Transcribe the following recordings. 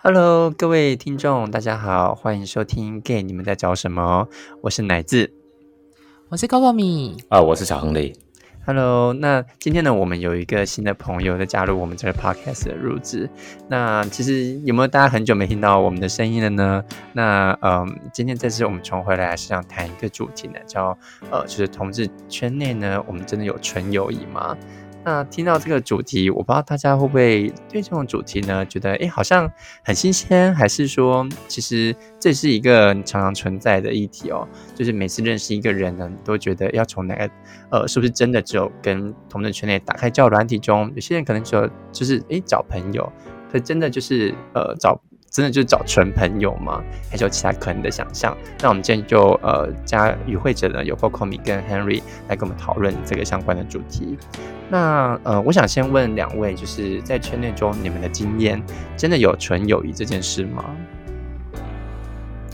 Hello，各位听众，大家好，欢迎收听《Gay 你们在找什么》，我是奶子，我是 Coco 米啊，我是小亨利。Hello，那今天呢，我们有一个新的朋友在加入我们这个 Podcast 的入职。那其实有没有大家很久没听到我们的声音了呢？那嗯，今天这次我们重回来是想谈一个主题呢，叫呃，就是同志圈内呢，我们真的有纯友谊吗？那听到这个主题，我不知道大家会不会对这种主题呢，觉得哎，好像很新鲜，还是说，其实这是一个常常存在的议题哦。就是每次认识一个人呢，都觉得要从哪个，呃，是不是真的只有跟同志圈内打开交友软体中，有些人可能只有就是哎找朋友，可真的就是呃找。真的就是找纯朋友吗？还是有其他可能的想象？那我们今天就呃加与会者呢，有 Coco 米跟 Henry 来跟我们讨论这个相关的主题。那呃，我想先问两位，就是在圈内中你们的经验，真的有纯友谊这件事吗？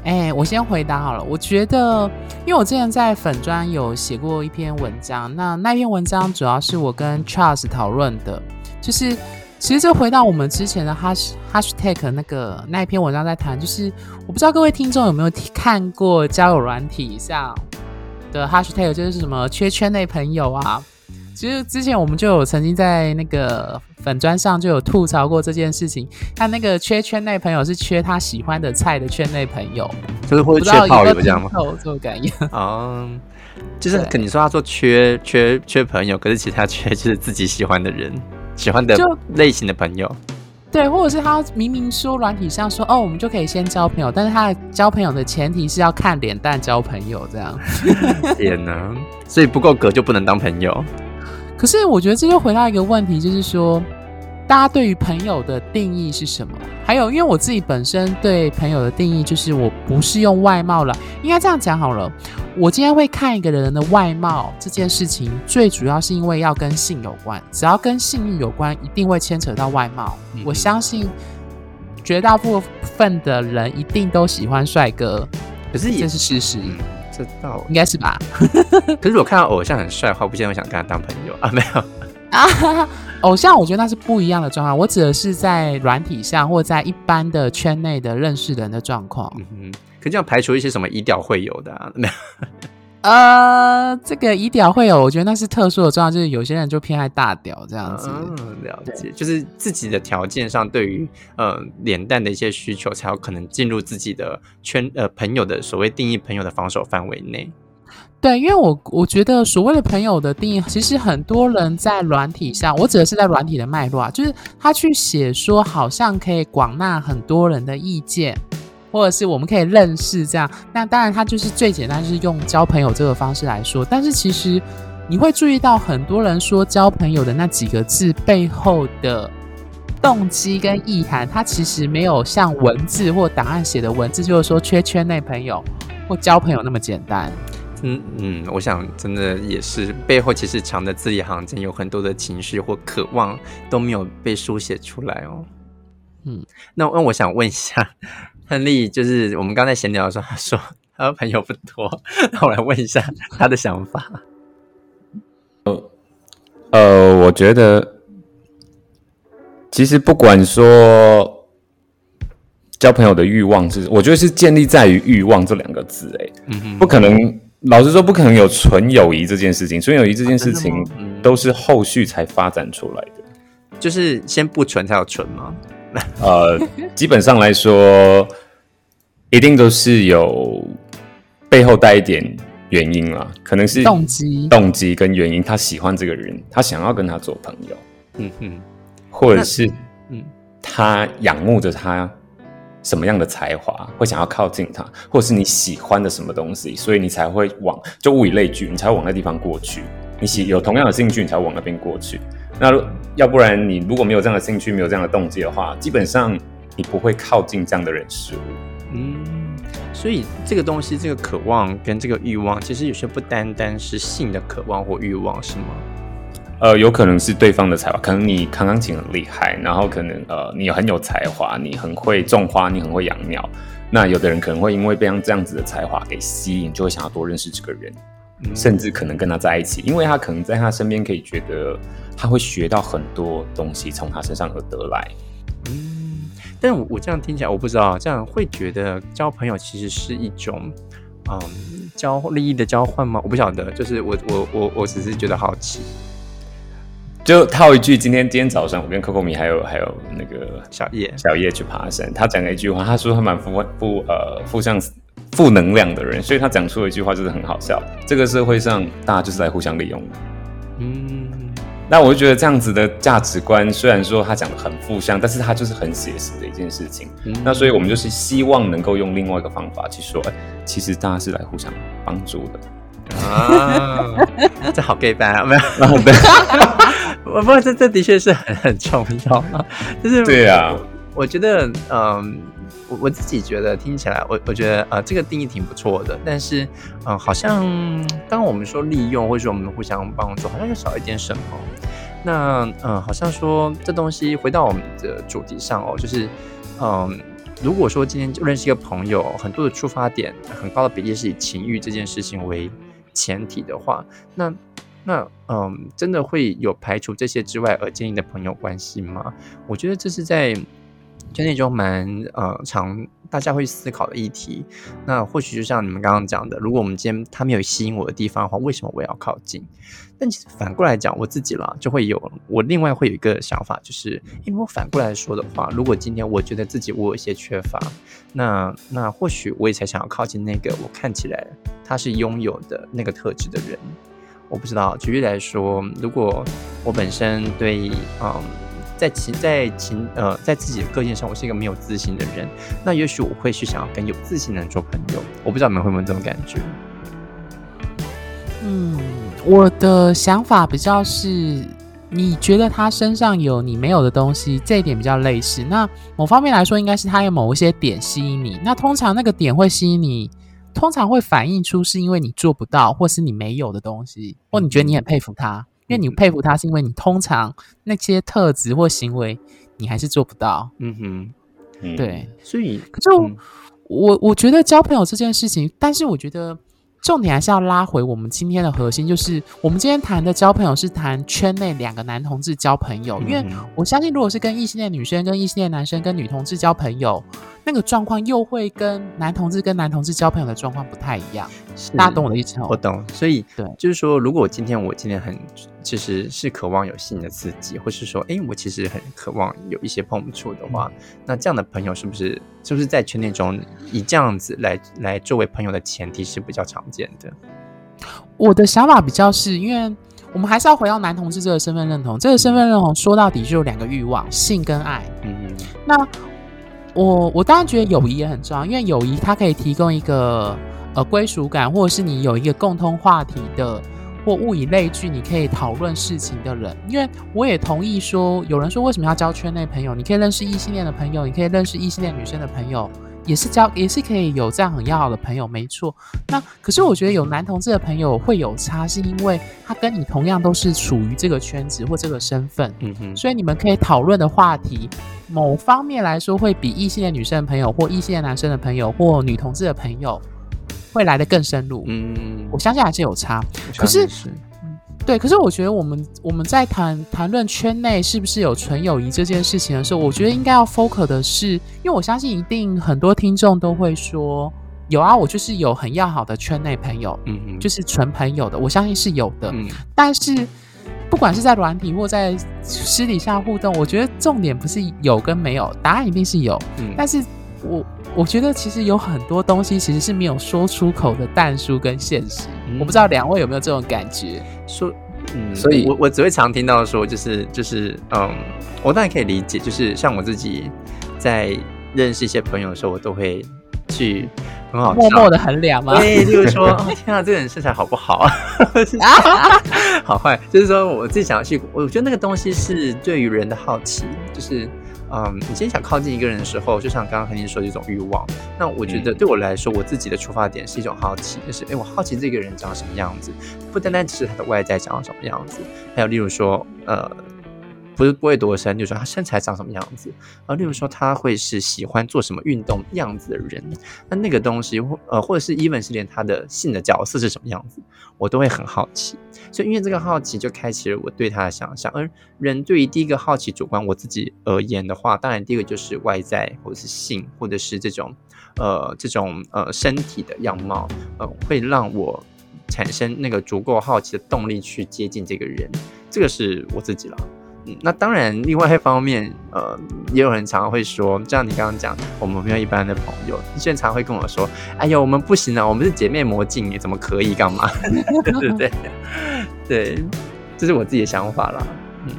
哎，我先回答好了。我觉得，因为我之前在粉专有写过一篇文章，那那篇文章主要是我跟 Charles 讨论的，就是。其实就回到我们之前的 hash hashtag 那个那一篇文章在谈，就是我不知道各位听众有没有看过交友软体上的 hashtag，就是什么缺圈内朋友啊。其实之前我们就有曾经在那个粉砖上就有吐槽过这件事情。他那个缺圈内朋友是缺他喜欢的菜的圈内朋友，就是或者缺炮友这样吗？这种感觉啊，就是跟你说他说缺缺缺朋友，可是其他缺就是自己喜欢的人。喜欢的类型的朋友，对，或者是他明明说软体上说哦，我们就可以先交朋友，但是他的交朋友的前提是要看脸蛋交朋友这样。天哪，所以不够格就不能当朋友。可是我觉得这就回到一个问题，就是说。大家对于朋友的定义是什么？还有，因为我自己本身对朋友的定义就是，我不是用外貌了，应该这样讲好了。我今天会看一个人的外貌这件事情，最主要是因为要跟性有关。只要跟性欲有关，一定会牵扯到外貌。我相信绝大部分的人一定都喜欢帅哥，可是这是事实，这倒 应该是吧？可是我看到偶像很帅的话，不见得会想跟他当朋友啊？没有啊。偶像，我觉得那是不一样的状况。我指的是在软体上，或在一般的圈内的认识人的状况。嗯哼，可这样排除一些什么以屌会有的？没有。呃，这个以屌会有，我觉得那是特殊的状况，就是有些人就偏爱大屌这样子。嗯，了解，就是自己的条件上，对于呃脸蛋的一些需求，才有可能进入自己的圈呃朋友的所谓定义朋友的防守范围内。对，因为我我觉得所谓的朋友的定义，其实很多人在软体上，我指的是在软体的脉络啊，就是他去写说，好像可以广纳很多人的意见，或者是我们可以认识这样。那当然，他就是最简单，就是用交朋友这个方式来说。但是其实你会注意到，很多人说交朋友的那几个字背后的动机跟意涵，它其实没有像文字或档案写的文字，就是说缺圈内朋友或交朋友那么简单。嗯嗯，我想真的也是背后其实藏的字里行间有很多的情绪或渴望都没有被书写出来哦。嗯，那那我想问一下，亨利，就是我们刚才闲聊的时候，他说他朋友不多，那我来问一下他的想法。呃呃，我觉得其实不管说交朋友的欲望是，我觉得是建立在于欲望这两个字，哎，嗯不可能。老实说，不可能有纯友谊这件事情。纯友谊这件事情都是后续才发展出来的，就是先不纯才有纯吗？呃，基本上来说，一定都是有背后带一点原因啦，可能是动机、动机跟原因。他喜欢这个人，他想要跟他做朋友，嗯哼，或者是嗯，他仰慕着他。什么样的才华会想要靠近他，或是你喜欢的什么东西，所以你才会往就物以类聚，你才会往那地方过去。你喜有同样的兴趣，你才会往那边过去。那要不然你如果没有这样的兴趣，没有这样的动机的话，基本上你不会靠近这样的人事物。嗯，所以这个东西，这个渴望跟这个欲望，其实有些不单单是性的渴望或欲望，是吗？呃，有可能是对方的才华，可能你弹钢琴很厉害，然后可能呃你很有才华，你很会种花，你很会养鸟。那有的人可能会因为被这样子的才华给吸引，就会想要多认识这个人，甚至可能跟他在一起，因为他可能在他身边可以觉得他会学到很多东西，从他身上而得来。嗯但我我这样听起来，我不知道这样会觉得交朋友其实是一种嗯交利益的交换吗？我不晓得，就是我我我我只是觉得好奇。就套一句，今天今天早上我跟 Coco 米还有还有那个小叶小叶去爬山，他讲了一句话，他说他蛮负负呃负向负能量的人，所以他讲出了一句话就是很好笑。这个社会上大家就是来互相利用的。嗯，那我就觉得这样子的价值观，虽然说他讲的很负向，但是他就是很写实的一件事情。那所以我们就是希望能够用另外一个方法去说，哎，其实大家是来互相帮助的啊。这好 gay 班啊，没有？对。我不，这这的确是很很重要啊，就是对啊，我觉得，嗯，我我自己觉得听起来，我我觉得，呃，这个定义挺不错的，但是，嗯，好像刚刚我们说利用，或者说我们互相帮助，好像又少一点什么。那，嗯，好像说这东西回到我们的主题上哦，就是，嗯，如果说今天就认识一个朋友，很多的出发点，很高的比例是以情欲这件事情为前提的话，那。那嗯，真的会有排除这些之外而建立的朋友关系吗？我觉得这是在就那种蛮呃常大家会思考的议题。那或许就像你们刚刚讲的，如果我们今天他没有吸引我的地方的话，为什么我要靠近？但其实反过来讲，我自己啦就会有我另外会有一个想法，就是因为我反过来说的话，如果今天我觉得自己我有一些缺乏，那那或许我也才想要靠近那个我看起来他是拥有的那个特质的人。我不知道，举例来说，如果我本身对嗯，在情在情呃，在自己的个性上，我是一个没有自信的人，那也许我会去想要跟有自信的人做朋友。我不知道你们会不会这种感觉？嗯，我的想法比较是，你觉得他身上有你没有的东西，这一点比较类似。那某方面来说，应该是他有某一些点吸引你。那通常那个点会吸引你。通常会反映出是因为你做不到，或是你没有的东西，或你觉得你很佩服他，因为你佩服他是因为你通常那些特质或行为你还是做不到。嗯哼，对，所以可是我我觉得交朋友这件事情，但是我觉得。重点还是要拉回我们今天的核心，就是我们今天谈的交朋友是谈圈内两个男同志交朋友，因为我相信，如果是跟异性恋女生、跟异性恋男生、跟女同志交朋友，那个状况又会跟男同志跟男同志交朋友的状况不太一样。大家懂我的意思吗？我懂，所以对，就是说，如果我今天我今天很其实是渴望有性的刺激，或是说，哎，我其实很渴望有一些碰触的话，那这样的朋友是不是是不是在圈内中以这样子来来作为朋友的前提是比较常见的？我的想法比较是因为我们还是要回到男同志这个身份认同，这个身份认同说到底就有两个欲望：性跟爱。嗯嗯。那我我当然觉得友谊也很重要，因为友谊它可以提供一个。呃，归属感，或者是你有一个共通话题的，或物以类聚，你可以讨论事情的人。因为我也同意说，有人说为什么要交圈内朋友？你可以认识异性恋的朋友，你可以认识异性恋女生的朋友，也是交，也是可以有这样很要好的朋友，没错。那可是我觉得有男同志的朋友会有差，是因为他跟你同样都是处于这个圈子或这个身份，嗯哼，所以你们可以讨论的话题，某方面来说会比异性的女生的朋友，或异性的男生的朋友，或女同志的朋友。会来的更深入，嗯，我相信还是有差。可是，对，可是我觉得我们我们在谈谈论圈内是不是有纯友谊这件事情的时候，我觉得应该要 focus 的是，因为我相信一定很多听众都会说，有啊，我就是有很要好的圈内朋友，嗯嗯，就是纯朋友的，我相信是有的。嗯，但是不管是在软体或在私底下互动，我觉得重点不是有跟没有，答案一定是有。嗯，但是我。我觉得其实有很多东西其实是没有说出口的淡书跟现实，我不知道两位有没有这种感觉？说，嗯，所以我我只会常听到说，就是就是，嗯，我当然可以理解，就是像我自己在认识一些朋友的时候，我都会去很好默默的衡量吗？对，就是说，天啊，这个人身材好不好啊？好坏，就是说我自己想要去，我觉得那个东西是对于人的好奇，就是。嗯，你今天想靠近一个人的时候，就像刚刚和你说的一种欲望。那我觉得对我来说，我自己的出发点是一种好奇，就是哎，我好奇这个人长什么样子，不单单只是他的外在长什么样子，还有例如说，呃，不是不会多深，就说他身材长什么样子，啊，例如说他会是喜欢做什么运动样子的人，那那个东西或呃或者是 even 是连他的性的角色是什么样子，我都会很好奇。所以因为这个好奇就开启了我对他的想象。而人对于第一个好奇主观我自己而言的话，当然第一个就是外在或者是性或者是这种呃这种呃身体的样貌，呃会让我产生那个足够好奇的动力去接近这个人，这个是我自己了。那当然，另外一方面，呃，也有人常常会说，就像你刚刚讲，我们没有一般的朋友，现在常会跟我说：“哎呀，我们不行啊，我们是姐妹魔镜，你怎么可以干嘛？” 对对对，对，这是我自己的想法啦。嗯，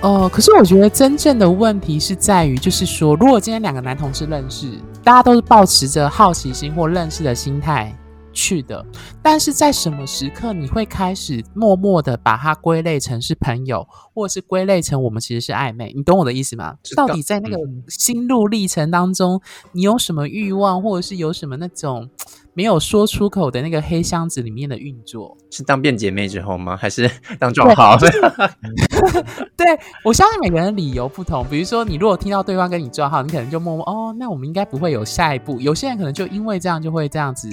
哦，可是我觉得真正的问题是在于，就是说，如果今天两个男同事认识，大家都是保持着好奇心或认识的心态。去的，但是在什么时刻你会开始默默的把它归类成是朋友，或者是归类成我们其实是暧昧？你懂我的意思吗？到底在那个心路历程当中，你有什么欲望，或者是有什么那种？没有说出口的那个黑箱子里面的运作，是当变姐妹之后吗？还是 当撞号？对我相信每个人理由不同。比如说，你如果听到对方跟你撞号，你可能就默默哦，那我们应该不会有下一步。有些人可能就因为这样就会这样子，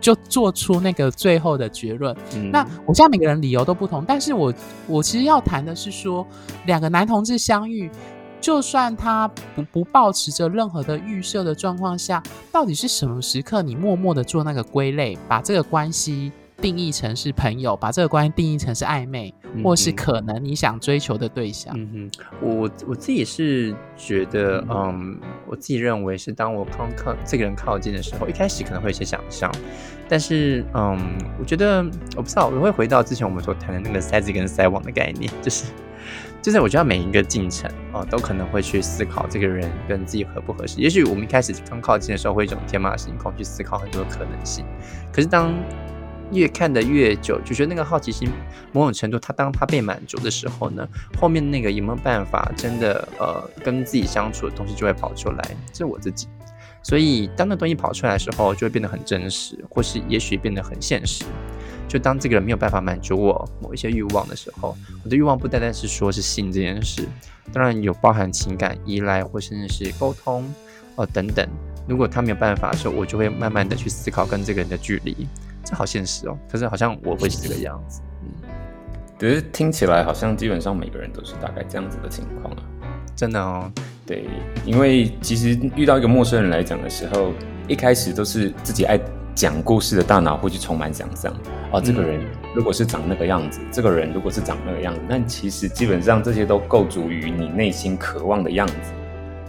就做出那个最后的结论。那我相信每个人理由都不同，但是我我其实要谈的是说，两个男同志相遇。就算他不不保持着任何的预设的状况下，到底是什么时刻你默默的做那个归类，把这个关系定义成是朋友，把这个关系定义成是暧昧，或是可能你想追求的对象？嗯哼，我我自己是觉得，嗯，我自己认为是当我靠靠这个人靠近的时候，一开始可能会有些想象，但是，嗯，我觉得我不知道，我会回到之前我们所谈的那个塞子跟塞网的概念，就是。就是我觉得每一个进程哦，都可能会去思考这个人跟自己合不合适。也许我们一开始刚靠近的时候，会一种天马行空去思考很多可能性。可是当越看的越久，就觉得那个好奇心某种程度，它当它被满足的时候呢，后面那个有没有办法真的呃跟自己相处的东西就会跑出来。这是我自己。所以当那东西跑出来的时候，就会变得很真实，或是也许变得很现实。就当这个人没有办法满足我某一些欲望的时候，我的欲望不单单是说是性这件事，当然有包含情感依赖或甚至是沟通哦等等。如果他没有办法的时候，我就会慢慢的去思考跟这个人的距离。这好现实哦，可是好像我会是这个样子。嗯，可是听起来好像基本上每个人都是大概这样子的情况啊。真的哦，对，因为其实遇到一个陌生人来讲的时候，一开始都是自己爱。讲故事的大脑会去充满想象哦，这个人如果是长那个样子，这个人如果是长那个样子，那其实基本上这些都构筑于你内心渴望的样子。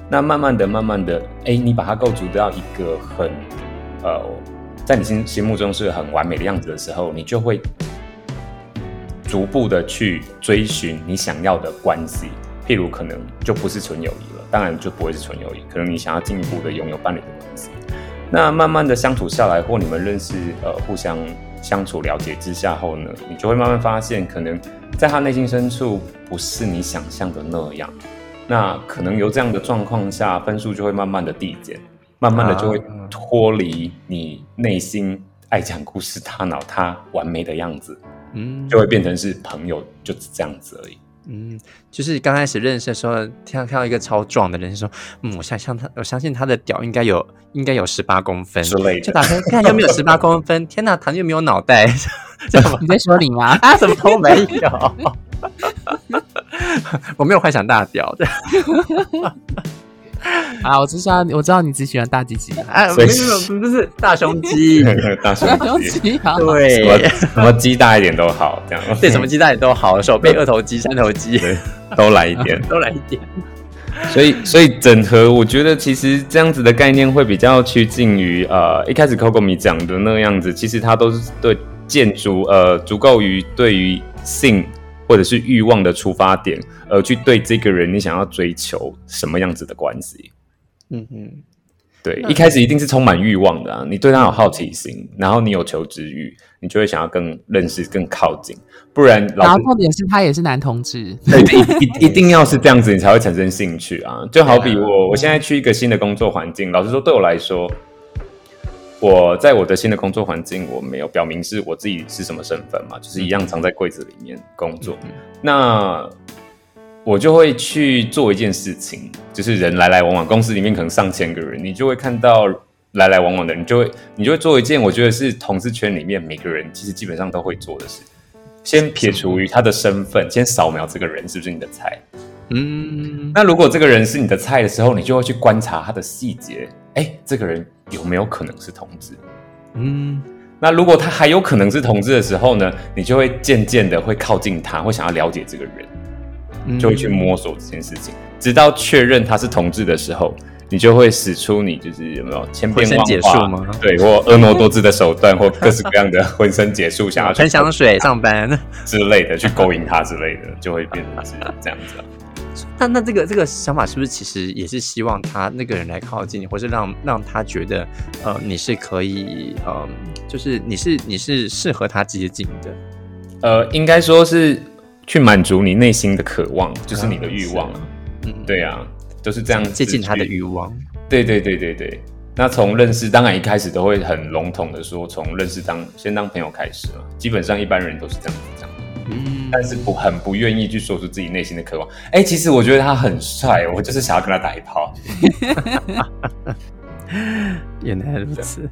那慢慢的、慢慢的，哎，你把它构筑到一个很呃，在你心心目中是很完美的样子的时候，你就会逐步的去追寻你想要的关系。譬如可能就不是纯友谊了，当然就不会是纯友谊，可能你想要进一步的拥有伴侣的关系。那慢慢的相处下来，或你们认识，呃，互相相处了解之下后呢，你就会慢慢发现，可能在他内心深处不是你想象的那样。那可能由这样的状况下，分数就会慢慢的递减，慢慢的就会脱离你内心爱讲故事大脑他完美的样子，嗯，就会变成是朋友，就只这样子而已。嗯，就是刚开始认识的时候，听到看到一个超壮的人，说，嗯，我相信他，我相信他的屌应该有，应该有十八公分之类的。就打开看，又没有十八公分，天哪，他又没有脑袋，你在说你吗？啊，什么都没有，我没有幻想大屌的。啊，我知道，我知道你只喜欢大鸡鸡，哎，没有，不是大胸肌，大胸肌，对，什么鸡大一点都好，这样，对，什么鸡大一点都好，手背二头肌、三头肌，都来一点，都来一点。所以，所以整合，我觉得其实这样子的概念会比较趋近于呃，一开始 Coco 米讲的那个样子，其实它都是对建筑呃足够于对于性。或者是欲望的出发点，而去对这个人，你想要追求什么样子的关系？嗯嗯，对，一开始一定是充满欲望的啊！你对他有好奇心，然后你有求知欲，你就会想要更认识、更靠近。不然，然后重点是他也是男同志，对，一 一定要是这样子，你才会产生兴趣啊！就好比我，我现在去一个新的工作环境，老实说，对我来说。我在我的新的工作环境，我没有表明是我自己是什么身份嘛，就是一样藏在柜子里面工作。那我就会去做一件事情，就是人来来往往，公司里面可能上千个人，你就会看到来来往往的人，就会你就会做一件我觉得是同事圈里面每个人其实基本上都会做的事。先撇除于他的身份，先扫描这个人是不是你的菜。嗯，那如果这个人是你的菜的时候，你就会去观察他的细节。哎，这个人有没有可能是同志？嗯，那如果他还有可能是同志的时候呢，你就会渐渐的会靠近他，会想要了解这个人。就会去摸索这件事情，直到确认他是同志的时候，你就会使出你就是有没有千变万化吗？对，或婀娜多姿的手段，或各式各样的浑身解数，想要喷香水上班之类的，去勾引他之类的，就会变成是这样子。那那这个这个想法是不是其实也是希望他那个人来靠近你，或是让让他觉得呃你是可以呃就是你是你是适合他接近的？呃，应该说是。去满足你内心的渴望，就是你的欲望啊。嗯，对啊，就是这样接近他的欲望。对对对对对。那从认识，当然一开始都会很笼统的说，从认识当先当朋友开始嘛。基本上一般人都是这样。嗯。但是不很不愿意去说出自己内心的渴望。哎，其实我觉得他很帅，我就是想要跟他打一炮。原来如此。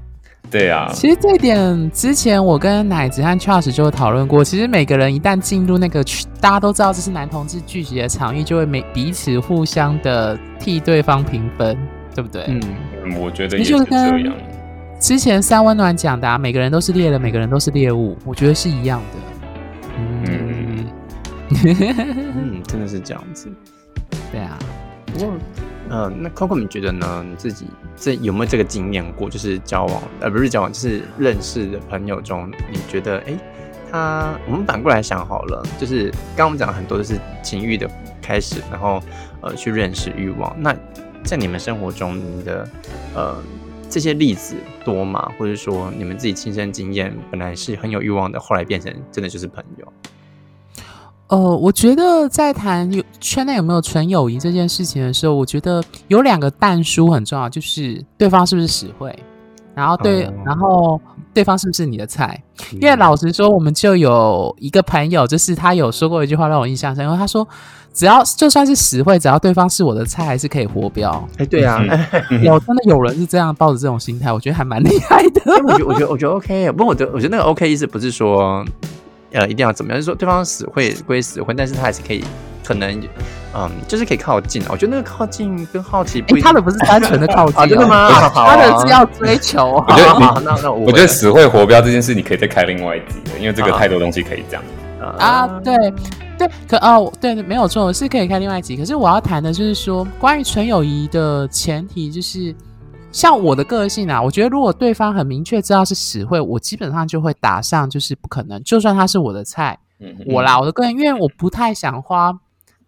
对啊，其实这一点之前我跟奶子和 Charles 就讨论过。其实每个人一旦进入那个大家都知道这是男同志聚集的场域，就会每彼此互相的替对方评分，对不对？嗯，我觉得也是这样。之前三温暖讲的，每个人都是猎人，每个人都是猎物，我觉得是一样的。嗯，嗯，真的是这样子。对啊，不过。呃，那 Coco，你觉得呢？你自己这有没有这个经验过？就是交往，呃，不是交往，就是认识的朋友中，你觉得，哎，他，我们反过来想好了，就是刚刚我们讲了很多都是情欲的开始，然后呃去认识欲望。那在你们生活中，你的呃这些例子多吗？或者说你们自己亲身经验，本来是很有欲望的，后来变成真的就是朋友？呃，我觉得在谈有圈内有没有纯友谊这件事情的时候，我觉得有两个淡书很重要，就是对方是不是实惠，然后对，然后对方是不是你的菜。因为老实说，我们就有一个朋友，就是他有说过一句话让我印象深刻，他说只要就算是实惠，只要对方是我的菜，还是可以活标。哎，对啊，有真的有人是这样抱着这种心态，我觉得还蛮厉害的。我觉得我觉得我觉得 OK，不过我觉得我觉得那个 OK 意思不是说。呃，一定要怎么样？就是说，对方死会归死会，但是他还是可以，可能，嗯，就是可以靠近。我觉得那个靠近跟好奇，他的不是单纯的靠近，真的吗？他的是要追求。我觉得，那那我觉得死会活标这件事，你可以再开另外一集因为这个太多东西可以讲。啊，对对，可哦，对，没有错，是可以开另外一集。可是我要谈的就是说，关于纯友谊的前提就是。像我的个性啊，我觉得如果对方很明确知道是实惠，我基本上就会打上，就是不可能。就算他是我的菜，我啦，我的个人，因为我不太想花。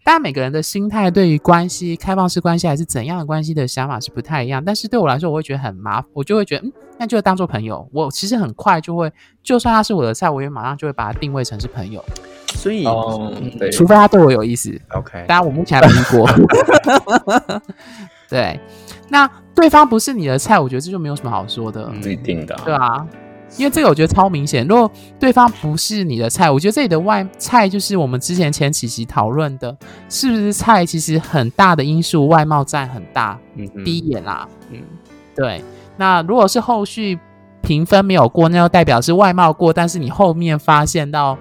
当然，每个人的心态对于关系、开放式关系还是怎样的关系的想法是不太一样。但是对我来说，我会觉得很麻烦，我就会觉得，嗯，那就当做朋友。我其实很快就会，就算他是我的菜，我也马上就会把他定位成是朋友。所以，除非他对我有意思。OK，当然我目前还没遇过。对，那。对方不是你的菜，我觉得这就没有什么好说的。不一定的，对啊，因为这个我觉得超明显。如果对方不是你的菜，我觉得这里的外菜就是我们之前前几集讨论的，是不是菜？其实很大的因素，外貌占很大。嗯，第一眼啦，嗯，对。那如果是后续评分没有过，那就代表是外貌过，但是你后面发现到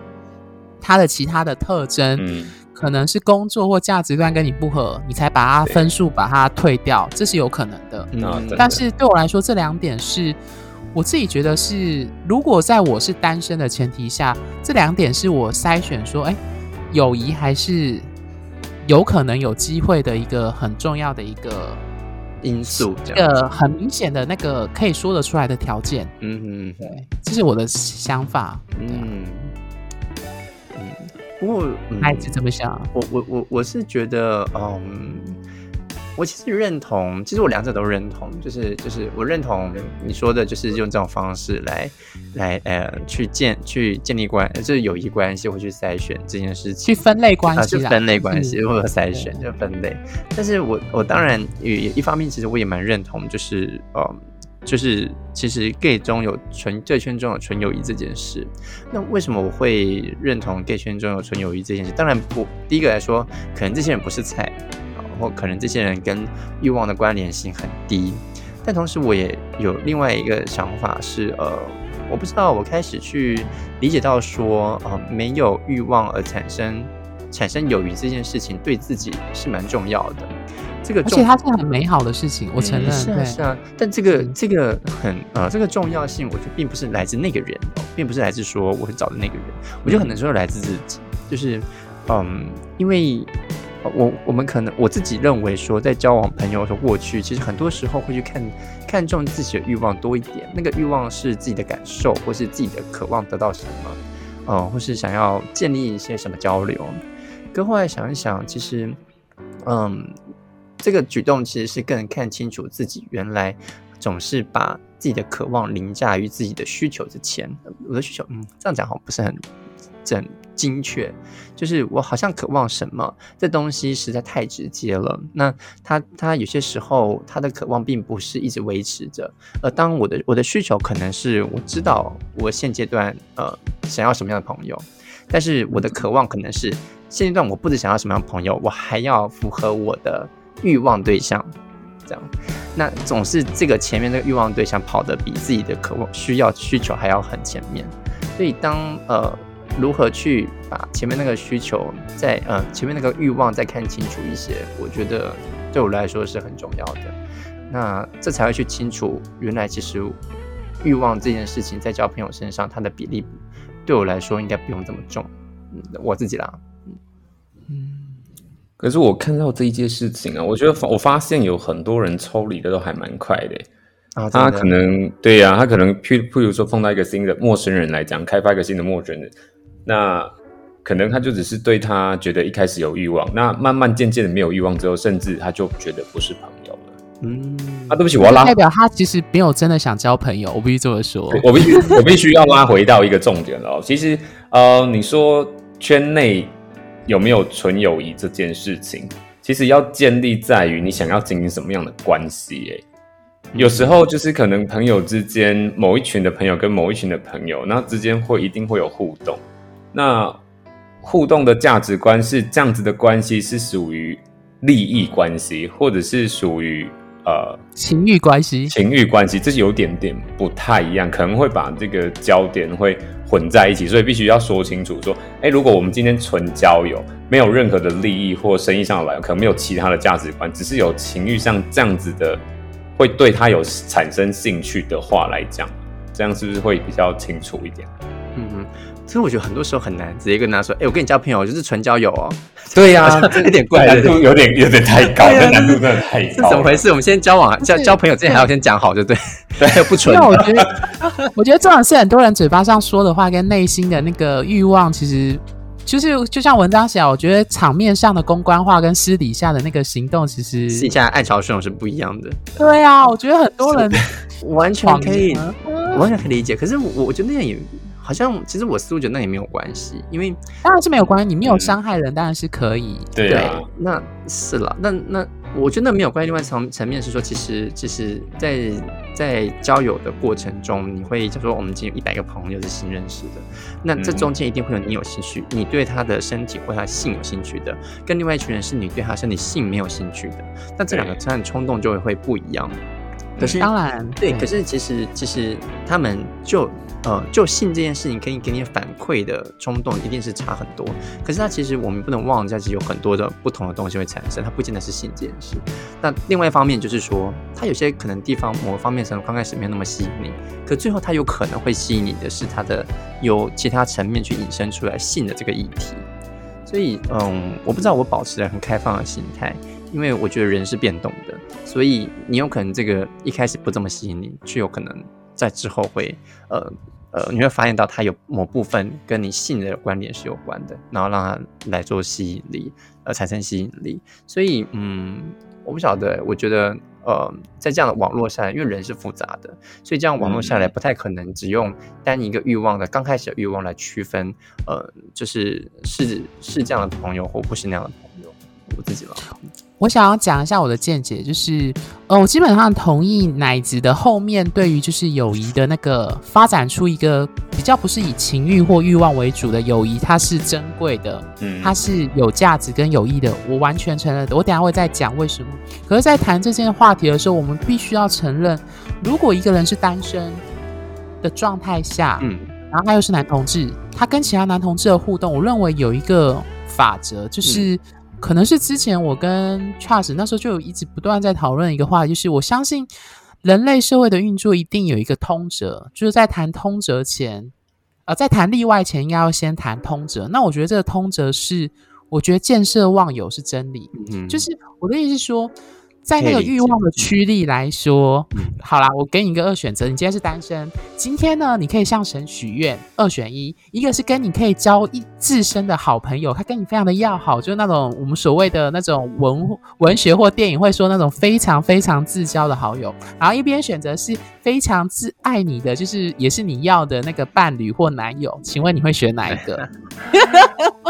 他的其他的特征。可能是工作或价值观跟你不合，你才把它分数把它退掉，这是有可能的。嗯，但是对我来说，这两点是我自己觉得是，如果在我是单身的前提下，这两点是我筛选说，哎，友谊还是有可能有机会的一个很重要的一个因素，一个很明显的那个可以说得出来的条件。嗯嗯，对，这是我的想法。嗯。不过，孩子怎么想？我我我我是觉得，嗯，我其实认同，其实我两者都认同，就是就是我认同你说的，就是用这种方式来来呃去建去建立关，就是友谊关系，或去筛选这件事情，去分类关系，去分类关系或者筛选就分类。但是我我当然也一方面，其实我也蛮认同，就是嗯，就是其实 gay 中有纯 gay 圈中有纯友谊这件事。那为什么我会认同 gay 圈中有纯友谊这件事？当然不，第一个来说，可能这些人不是菜，或可能这些人跟欲望的关联性很低。但同时，我也有另外一个想法是，呃，我不知道我开始去理解到说，呃，没有欲望而产生产生友谊这件事情，对自己是蛮重要的。这个，而且它是很美好的事情，我承认，是啊，是啊。但这个这个很呃，这个重要性，我觉得并不是来自那个人，并不是来自说我会找的那个人，我觉得很多时候来自自己，就是嗯，因为我我们可能我自己认为说，在交往朋友的过去，其实很多时候会去看看重自己的欲望多一点，那个欲望是自己的感受，或是自己的渴望得到什么，嗯，或是想要建立一些什么交流。可后来想一想，其实嗯。这个举动其实是更看清楚自己原来总是把自己的渴望凌驾于自己的需求之前。我的需求，嗯，这样讲好像不是很正精确。就是我好像渴望什么，这东西实在太直接了。那他他有些时候他的渴望并不是一直维持着。而当我的我的需求可能是我知道我现阶段呃想要什么样的朋友，但是我的渴望可能是现阶段我不只想要什么样的朋友，我还要符合我的。欲望对象，这样，那总是这个前面那个欲望对象跑得比自己的渴望、需要、需求还要很前面。所以，当呃如何去把前面那个需求在呃前面那个欲望再看清楚一些，我觉得对我来说是很重要的。那这才会去清楚，原来其实欲望这件事情在交朋友身上，它的比例对我来说应该不用这么重。嗯，我自己啦。可是我看到这一件事情啊，我觉得我发现有很多人抽离的都还蛮快的啊。他可能对呀，他可能譬譬如说碰到一个新的陌生人来讲，开发一个新的陌生人，那可能他就只是对他觉得一开始有欲望，那慢慢渐渐的没有欲望之后，甚至他就觉得不是朋友了。嗯，啊，对不起，我要拉代表他其实没有真的想交朋友，我必须这么说。我必须 我必须要拉回到一个重点了。其实呃，你说圈内。有没有纯友谊这件事情，其实要建立在于你想要经营什么样的关系。诶，有时候就是可能朋友之间某一群的朋友跟某一群的朋友，那之间会一定会有互动。那互动的价值观是这样子的关系，是属于利益关系，或者是属于呃情欲关系？情欲关系，这是有点点不太一样，可能会把这个焦点会。混在一起，所以必须要说清楚。说，哎，如果我们今天纯交友，没有任何的利益或生意上的来，可能没有其他的价值观，只是有情欲上这样子的，会对他有产生兴趣的话来讲，这样是不是会比较清楚一点？嗯嗯，其实我觉得很多时候很难直接跟他说，哎，我跟你交朋友就是纯交友哦。对呀，有点怪，难度有点有点太高，难度真的太高。是怎么回事？我们先交往交交朋友之前还要先讲好，对不对？对，不纯。因为我觉得，我觉得这种是很多人嘴巴上说的话跟内心的那个欲望，其实就是就像文章写，我觉得场面上的公关话跟私底下的那个行动，其实私底下暗潮汹涌是不一样的。对啊，我觉得很多人完全可以，完全可以理解。可是我我觉得那样也。好像其实我似乎觉得那也没有关系，因为当然是没有关系，你没有伤害人，当然是可以。对，那是了。那那我觉得没有关系。另外层层面是说，其实其实，在在交友的过程中，你会就说我们今天一百个朋友是新认识的，那这中间一定会有你有兴趣，你对他的身体或他性有兴趣的，跟另外一群人是你对他身体性没有兴趣的，那这两个这样冲动就会会不一样。可是当然对，可是其实其实他们就。呃，就性这件事情可以给你反馈的冲动一定是差很多。可是它其实我们不能忘记，其实有很多的不同的东西会产生，它不见得是性这件事。那另外一方面就是说，它有些可能地方某个方面可能刚开始没有那么吸引你，可最后它有可能会吸引你的是它的由其他层面去引申出来性的这个议题。所以，嗯，我不知道我保持了很开放的心态，因为我觉得人是变动的，所以你有可能这个一开始不这么吸引你，却有可能。在之后会，呃呃，你会发现到它有某部分跟你性的关联是有关的，然后让它来做吸引力，呃，产生吸引力。所以，嗯，我不晓得，我觉得，呃，在这样的网络下，因为人是复杂的，所以这样网络下来不太可能只用单一个欲望的刚开始的欲望来区分，呃，就是是是这样的朋友或不是那样的朋友，我自己了。我想要讲一下我的见解，就是，呃，我基本上同意奶子的后面对于就是友谊的那个发展出一个比较不是以情欲或欲望为主的友谊，它是珍贵的，嗯，它是有价值跟有益的，我完全承认的。我等下会再讲为什么。可是，在谈这件话题的时候，我们必须要承认，如果一个人是单身的状态下，嗯，然后他又是男同志，他跟其他男同志的互动，我认为有一个法则就是。可能是之前我跟 Charles 那时候就有一直不断在讨论一个话题，就是我相信人类社会的运作一定有一个通则，就是在谈通则前，呃，在谈例外前，应该要先谈通则。那我觉得这个通则是，我觉得见色忘友是真理。嗯，就是我的意思是说。在那个欲望的驱力来说，好啦，我给你一个二选择。你今天是单身，今天呢，你可以向神许愿，二选一，一个是跟你可以交一自身的好朋友，他跟你非常的要好，就是那种我们所谓的那种文文学或电影会说那种非常非常自交的好友。然后一边选择是非常自爱你的，就是也是你要的那个伴侣或男友。请问你会选哪一个？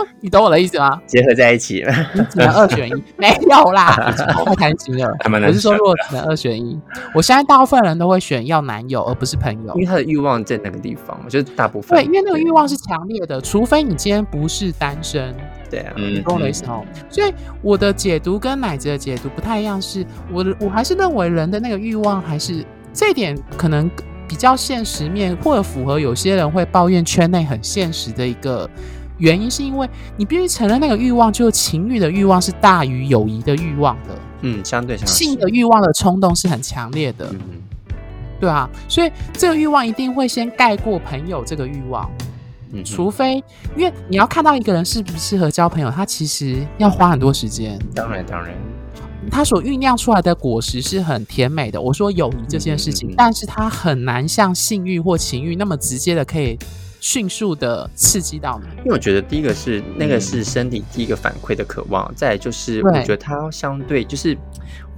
你懂我的意思吗？结合在一起，只能二选一，没有啦，太贪心了。我是说，如果只能二选一，我相信大部分人都会选要男友，而不是朋友，因为他的欲望在那个地方。我觉得大部分对，因为那个欲望是强烈的，除非你今天不是单身。对啊，你懂我的意思哦。所以我的解读跟奶子的解读不太一样，是我的，我还是认为人的那个欲望还是这点可能比较现实面，或者符合有些人会抱怨圈内很现实的一个。原因是因为你必须承认，那个欲望就是情欲的欲望是大于友谊的欲望的。嗯，相对相性的欲望的冲动是很强烈的。嗯，对啊，所以这个欲望一定会先盖过朋友这个欲望。嗯，除非因为你要看到一个人适不适合交朋友，他其实要花很多时间。当然，当然，他所酝酿出来的果实是很甜美的。我说友谊这件事情，但是他很难像性欲或情欲那么直接的可以。迅速的刺激到你，因为我觉得第一个是那个是身体第一个反馈的渴望，再就是我觉得它相对就是，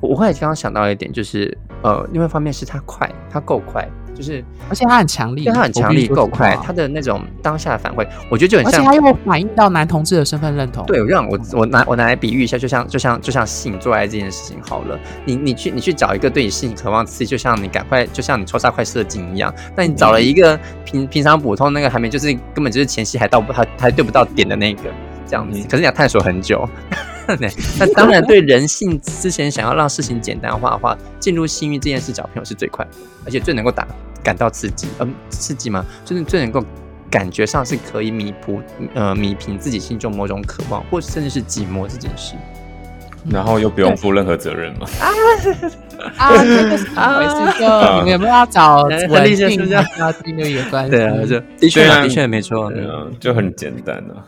我后来刚刚想到一点就是，呃，另外一方面是它快，它够快。就是，而且它很强力，它很强力，够快，它的那种当下的反馈，我觉得就很像。而且它又反映到男同志的身份认同。对，我让我我拿我拿来比喻一下，就像就像就像性做爱这件事情好了，你你去你去找一个对你性渴望刺激，就像你赶快就像你抽杀快射精一样，那你找了一个平平常普通那个还没就是根本就是前期还到不还还对不到点的那个这样子，可是你要探索很久。那当然，对人性之前想要让事情简单化的话，进入性欲这件事找朋友是最快，而且最能够打感到刺激，嗯，刺激吗？就是最能够感觉上是可以弥补呃弥平自己心中某种渴望，或甚至是寂寞这件事，然后又不用负任何责任嘛？啊啊，回事就你们有没有要找稳定要进入一个关系？对啊，就的确的确没错，就很简单啊。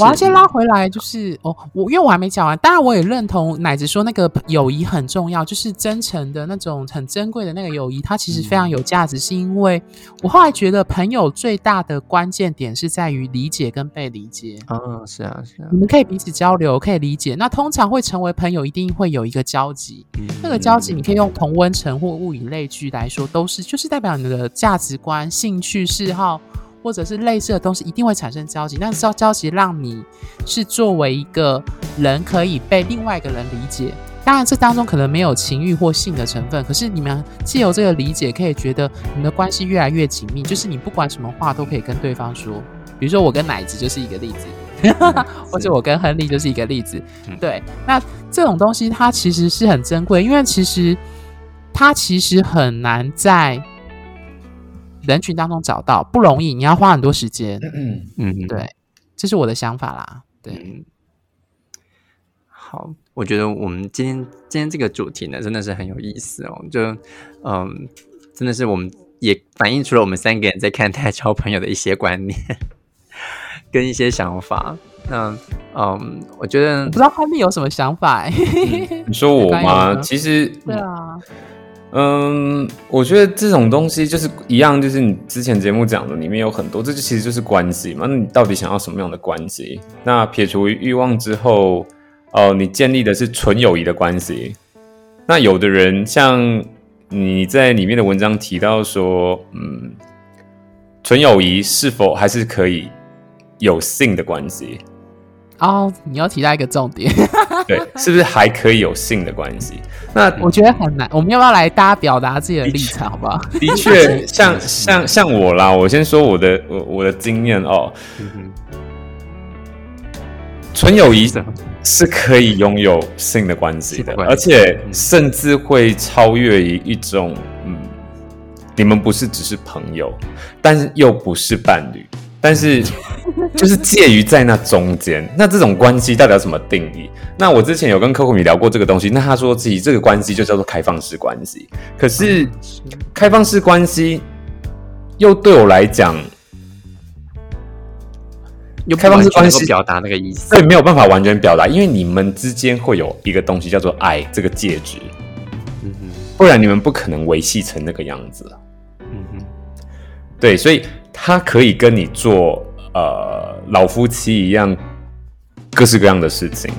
我要先拉回来，就是哦，我因为我还没讲完，当然我也认同奶子说那个友谊很重要，就是真诚的那种很珍贵的那个友谊，它其实非常有价值。是因为我后来觉得朋友最大的关键点是在于理解跟被理解。嗯，是啊，是啊，你们可以彼此交流，可以理解。那通常会成为朋友，一定会有一个交集。嗯那个交集，你可以用同温层或物以类聚来说，都是就是代表你的价值观、兴趣、嗜好。或者是类似的东西一定会产生交集，但是交交集让你是作为一个人可以被另外一个人理解。当然，这当中可能没有情欲或性的成分，可是你们借由这个理解，可以觉得你们的关系越来越紧密。就是你不管什么话都可以跟对方说，比如说我跟奶子就是一个例子，或者我跟亨利就是一个例子。对，那这种东西它其实是很珍贵，因为其实它其实很难在。人群当中找到不容易，你要花很多时间。嗯嗯，对，这是我的想法啦。对，好，我觉得我们今天今天这个主题呢，真的是很有意思哦。就嗯，真的是我们也反映出了我们三个人在看待交朋友的一些观念 跟一些想法。那嗯，我觉得不知道他们有什么想法？你说我吗？其实对啊。嗯，嗯我觉得这种东西就是一样，就是你之前节目讲的，里面有很多，这就其实就是关系嘛。那你到底想要什么样的关系？那撇除欲望之后，哦，你建立的是纯友谊的关系。那有的人像你在里面的文章提到说，嗯，纯友谊是否还是可以有性的关系？哦，你要提到一个重点，对，是不是还可以有性的关系？那我觉得很难。我们要不要来大家表达自己的立场，好不好？的确，像像像我啦，我先说我的我我的经验哦。纯友谊是可以拥有性的关系的，而且甚至会超越于一种嗯，你们不是只是朋友，但是又不是伴侣。但是，就是介于在那中间，那这种关系到底要怎么定义？那我之前有跟 Coco 米聊过这个东西，那他说自己这个关系就叫做开放式关系。可是，开放式关系又对我来讲，又开放式关系表达那个意思，对，没有办法完全表达，因为你们之间会有一个东西叫做爱这个介质，嗯哼，不然你们不可能维系成那个样子嗯哼，对，所以。他可以跟你做呃老夫妻一样各式各样的事情，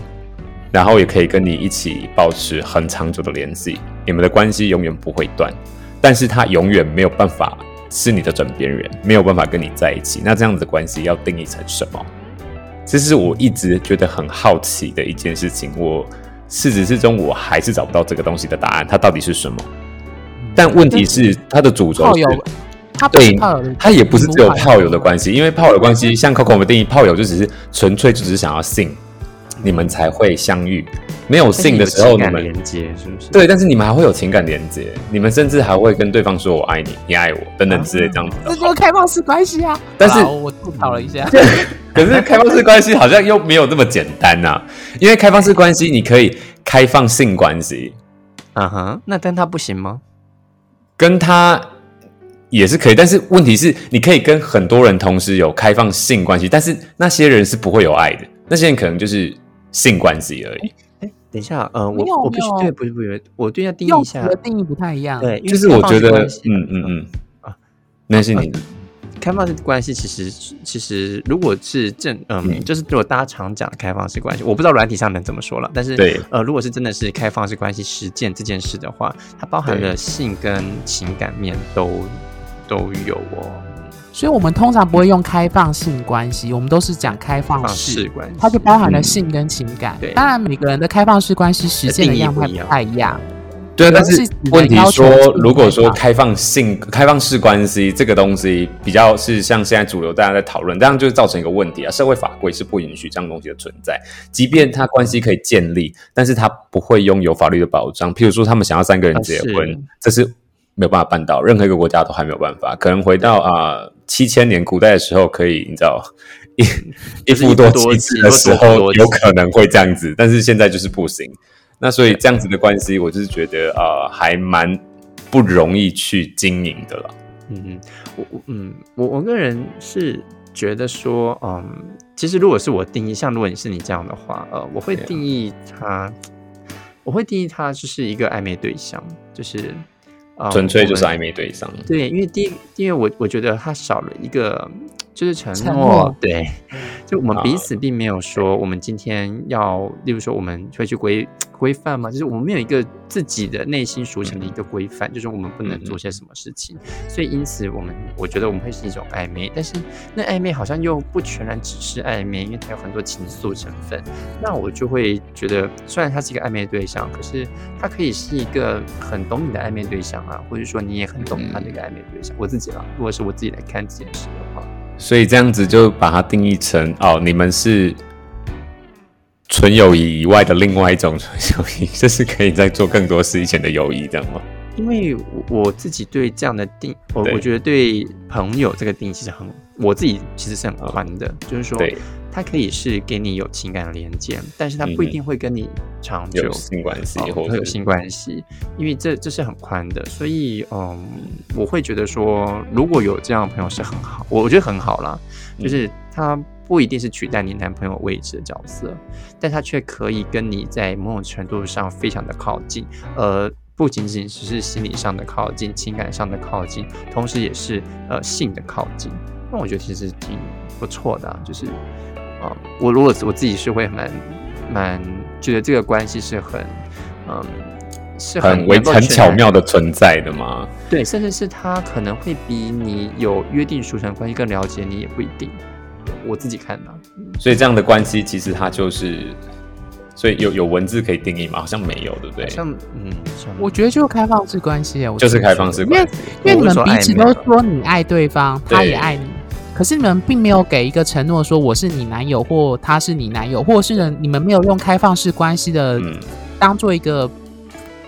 然后也可以跟你一起保持很长久的联系，你们的关系永远不会断。但是他永远没有办法是你的枕边人，没有办法跟你在一起。那这样子的关系要定义成什么？这是我一直觉得很好奇的一件事情。我事实至终我还是找不到这个东西的答案，它到底是什么？但问题是它的主轴是。对，他也不是只有炮友的关系，因为炮友关系像 Coco 的定义，炮友就只是纯粹就只是想要性，你们才会相遇。没有性的时候，你们连接是不是？对，但是你们还会有情感连接，你们甚至还会跟对方说“我爱你，你爱我”等等之类这样子。这就是开放式关系啊！但是我吐槽了一下，可是开放式关系好像又没有那么简单呐，因为开放式关系你可以开放性关系，啊哈，那跟他不行吗？跟他。也是可以，但是问题是，你可以跟很多人同时有开放性关系，但是那些人是不会有爱的，那些人可能就是性关系而已。哎，等一下，呃，我我必须对，不是不是，我对要定义一下，定义不太一样。对，就是我觉得，嗯嗯嗯，啊，那是你开放式关系，其实其实如果是正，嗯，就是如果大家常讲的开放式关系，我不知道软体上能怎么说了，但是对，呃，如果是真的是开放式关系实践这件事的话，它包含了性跟情感面都。都有哦，所以我们通常不会用开放性关系，我们都是讲开放式关系，它就包含了性跟情感。对，当然每个人的开放式关系实现的样态不太一样。对，但是问题说，如果说开放性、开放式关系这个东西比较是像现在主流大家在讨论，这样就造成一个问题啊，社会法规是不允许这样东西的存在。即便他关系可以建立，但是他不会拥有法律的保障。譬如说，他们想要三个人结婚，这是。没有办法办到，任何一个国家都还没有办法。可能回到啊七千年古代的时候，可以你知道一一夫多妻制的时候，有可能会这样子，但是现在就是不行。那所以这样子的关系，我就是觉得啊，还蛮不容易去经营的了。嗯嗯，我我嗯我我个人是觉得说，嗯，其实如果是我定义，像如果你是你这样的话，呃，我会定义他，我会定义他就是一个暧昧对象，就是。纯粹就是暧昧对象。对，因为第一，因为我我觉得他少了一个。就是承诺，对，就我们彼此并没有说，我们今天要，例如说，我们会去规规范吗？就是我们没有一个自己的内心属性的一个规范，就是我们不能做些什么事情。所以因此，我们我觉得我们会是一种暧昧，但是那暧昧好像又不全然只是暧昧，因为它有很多情愫成分。那我就会觉得，虽然他是一个暧昧对象，可是他可以是一个很懂你的暧昧对象啊，或者说你也很懂他的一个暧昧对象。我自己了，如果是我自己来看这件事的话。所以这样子就把它定义成哦，你们是纯友谊以外的另外一种纯友谊，这是可以再做更多事以前的友谊，这样吗？因为我自己对这样的定，我我觉得对朋友这个定义其实很，我自己其实是很宽的，就是说。它可以是给你有情感的连接，但是它不一定会跟你长久性关系，或者有性关系，因为这这是很宽的，所以嗯，我会觉得说，如果有这样的朋友是很好，我我觉得很好啦，就是他不一定是取代你男朋友位置的角色，但他却可以跟你在某种程度上非常的靠近，呃，不仅仅只是心理上的靠近，情感上的靠近，同时也是呃性的靠近，那我觉得其实挺不错的，就是。啊，我如果我自己是会蛮蛮觉得这个关系是很，嗯，是很为很巧妙的存在的吗？对，甚至是他可能会比你有约定俗成关系更了解你，也不一定。我自己看的。所以这样的关系其实它就是，所以有有文字可以定义吗？好像没有，对不对？像嗯，我觉得就是开放式关系啊，就是开放式关系，因为因为你们彼此都说你爱对方，他也爱你，可是你们并没有给一个承诺说我是你男友或他是你男友，或者是你们没有用开放式关系的当做一个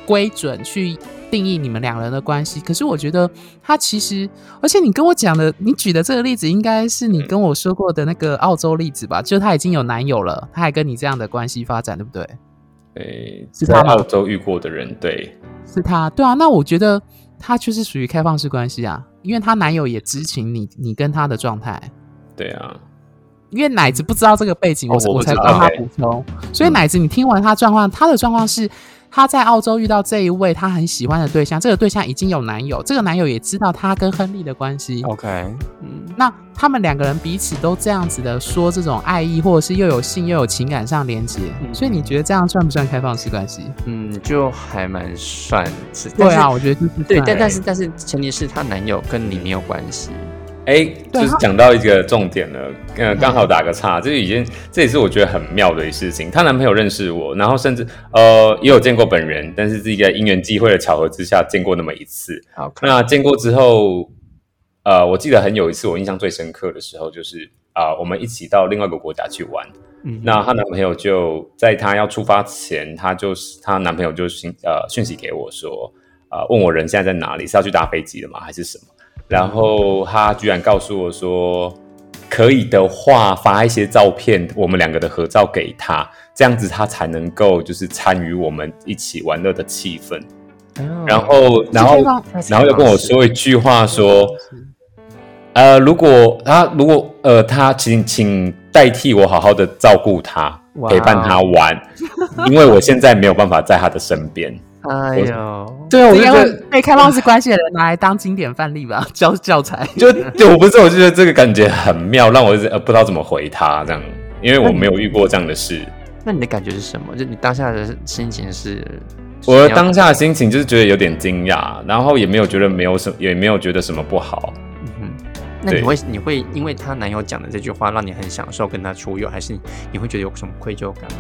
规准去。定义你们两人的关系，可是我觉得他其实，而且你跟我讲的，你举的这个例子，应该是你跟我说过的那个澳洲例子吧？就他已经有男友了，他还跟你这样的关系发展，对不对？对，是他澳洲遇过的人，对，是他，对啊。那我觉得他就是属于开放式关系啊，因为她男友也知情你你跟她的状态，对啊。因为奶子不知道这个背景，我我才帮她补充。所以奶子，你听完她状况，她的状况是。他在澳洲遇到这一位她很喜欢的对象，这个对象已经有男友，这个男友也知道她跟亨利的关系。OK，嗯，那他们两个人彼此都这样子的说这种爱意，或者是又有性又有情感上连接，所以你觉得这样算不算开放式关系？嗯，就还蛮算是。对啊，我觉得就是对，但但是但是前提是她男友跟你没有关系。哎，就是讲到一个重点了，嗯，刚好打个岔，这已经这也是我觉得很妙的一事情。她男朋友认识我，然后甚至呃也有见过本人，但是是一个因缘际会的巧合之下见过那么一次。好那见过之后，呃，我记得很有一次我印象最深刻的时候，就是啊，我们一起到另外一个国家去玩。嗯，那她男朋友就在她要出发前，她就是她男朋友就讯呃讯息给我说，呃，问我人现在在哪里，是要去搭飞机的吗，还是什么？然后他居然告诉我说，可以的话发一些照片，我们两个的合照给他，这样子他才能够就是参与我们一起玩乐的气氛。然后，然后，然后又跟我说一句话说，呃，如果他如果呃他请请代替我好好的照顾他，陪伴他玩，因为我现在没有办法在他的身边。哎呦，对啊，我觉得被开放式关系的人拿来当经典范例吧，教教材。就就我不是，我就觉得这个感觉很妙，让我呃不知道怎么回他这样，因为我没有遇过这样的事。那你的感觉是什么？就你当下的心情是？我当下的心情就是觉得有点惊讶，然后也没有觉得没有什，也没有觉得什么不好。嗯哼，那你会你会因为她男友讲的这句话，让你很享受跟她出游，还是你会觉得有什么愧疚感吗？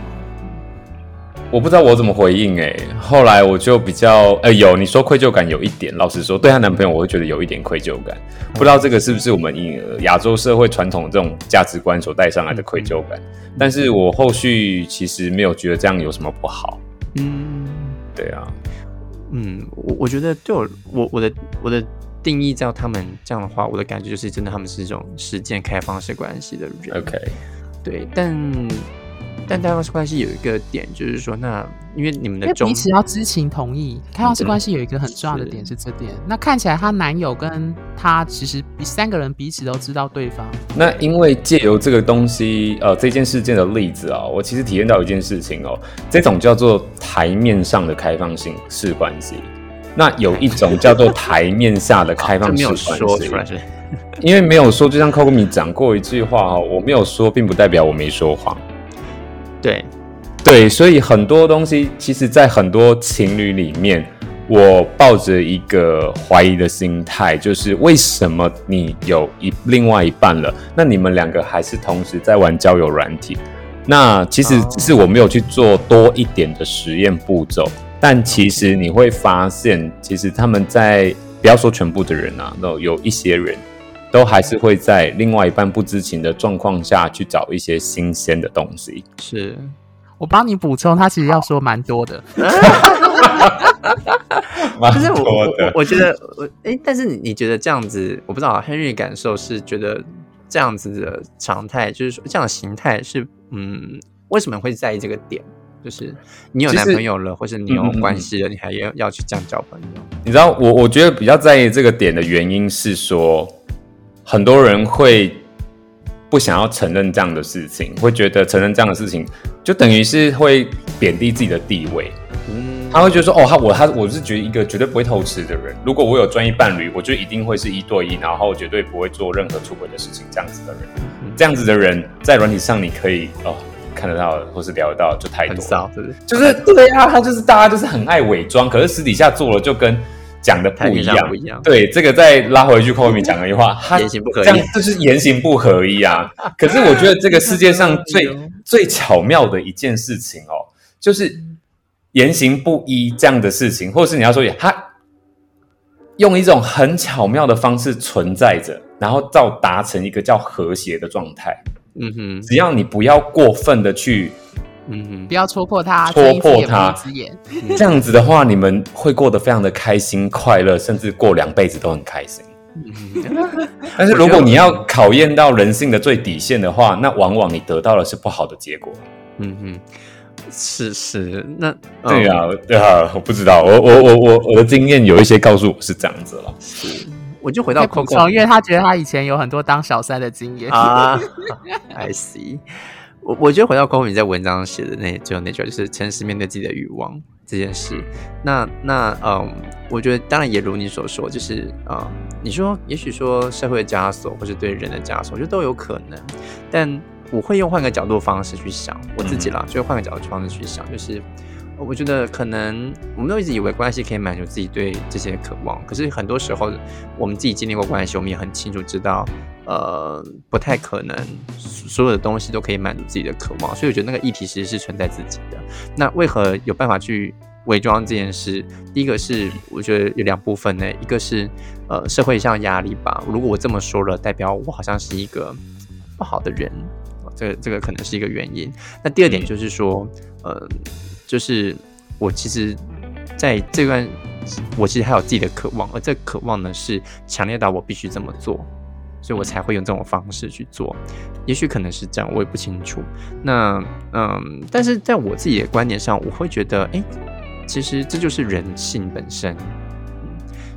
我不知道我怎么回应哎，后来我就比较呃有你说愧疚感有一点，老实说，对她男朋友我会觉得有一点愧疚感，不知道这个是不是我们亚洲社会传统这种价值观所带上来的愧疚感，但是我后续其实没有觉得这样有什么不好，嗯，对啊，嗯，我我觉得对我我我的我的定义照他们这样的话，我的感觉就是真的他们是一种实践开放式关系的人，OK，对，但。但开放式关系有一个点，就是说，那因为你们的彼此要知情同意。开放式关系有一个很重要的点是这点。那看起来她男友跟她其实三个人彼此都知道对方。那因为借由这个东西，呃，这件事件的例子啊，我其实体验到一件事情哦，这种叫做台面上的开放性式关系。那有一种叫做台面下的开放式 关系。因为没有说，就像 Coco 米讲过一句话哦，我没有说，并不代表我没说谎。对，对，所以很多东西，其实，在很多情侣里面，我抱着一个怀疑的心态，就是为什么你有一另外一半了，那你们两个还是同时在玩交友软体？那其实只是我没有去做多一点的实验步骤，但其实你会发现，其实他们在不要说全部的人啊，那有一些人。都还是会在另外一半不知情的状况下去找一些新鲜的东西。是我帮你补充，他其实要说蛮多的。就是我我我觉得我哎，但是你你觉得这样子，我不知道 Henry 感受是觉得这样子的常态，就是说这样的形态是嗯，为什么会在意这个点？就是你有男朋友了，或是你有关系了，你还要要去这样交朋友？你知道我我觉得比较在意这个点的原因是说。很多人会不想要承认这样的事情，会觉得承认这样的事情就等于是会贬低自己的地位。嗯，他会觉得说：“哦，他我他我是觉得一个绝对不会偷吃的人。如果我有专业伴侣，我就一定会是一对一，然后绝对不会做任何出轨的事情。这样子的人，这样子的人在软体上你可以哦看得到或是聊得到就太多，是不是？就是对啊，他就是大家就是很爱伪装，可是私底下做了就跟。讲的不一样，不一样。对，这个再拉回去后面讲的一句话，他言行不合，这样就是言行不合一啊。可是我觉得这个世界上 最最巧妙的一件事情哦，就是言行不一这样的事情，或者是你要说他用一种很巧妙的方式存在着，然后到达成一个叫和谐的状态。嗯哼，只要你不要过分的去。嗯，不要戳破他，戳破他，这样子的话，你们会过得非常的开心、快乐，甚至过两辈子都很开心。但是如果你要考验到人性的最底线的话，那往往你得到的是不好的结果。嗯哼，是是，那对啊，对啊，我不知道，我我我我我的经验有一些告诉我是这样子了。是，我就回到 Coco，因为他觉得他以前有很多当小三的经验。啊。I see。我我觉得回到高敏在文章写的那最后那句，就是诚实面对自己的欲望这件事。那那嗯，我觉得当然也如你所说，就是啊，你说也许说社会的枷锁，或是对人的枷锁，我觉得都有可能。但我会用换个角度方式去想我自己啦，就换个角度方式去想，就是我觉得可能我们都一直以为关系可以满足自己对这些渴望，可是很多时候我们自己经历过关系，我们也很清楚知道。呃，不太可能，所有的东西都可以满足自己的渴望，所以我觉得那个议题其实是存在自己的。那为何有办法去伪装这件事？第一个是我觉得有两部分呢，一个是呃社会上压力吧。如果我这么说了，代表我好像是一个不好的人，这个这个可能是一个原因。那第二点就是说，呃，就是我其实在这段，我其实还有自己的渴望，而这渴望呢是强烈到我必须这么做。所以我才会用这种方式去做，也许可能是这样，我也不清楚。那嗯，但是在我自己的观点上，我会觉得，哎，其实这就是人性本身。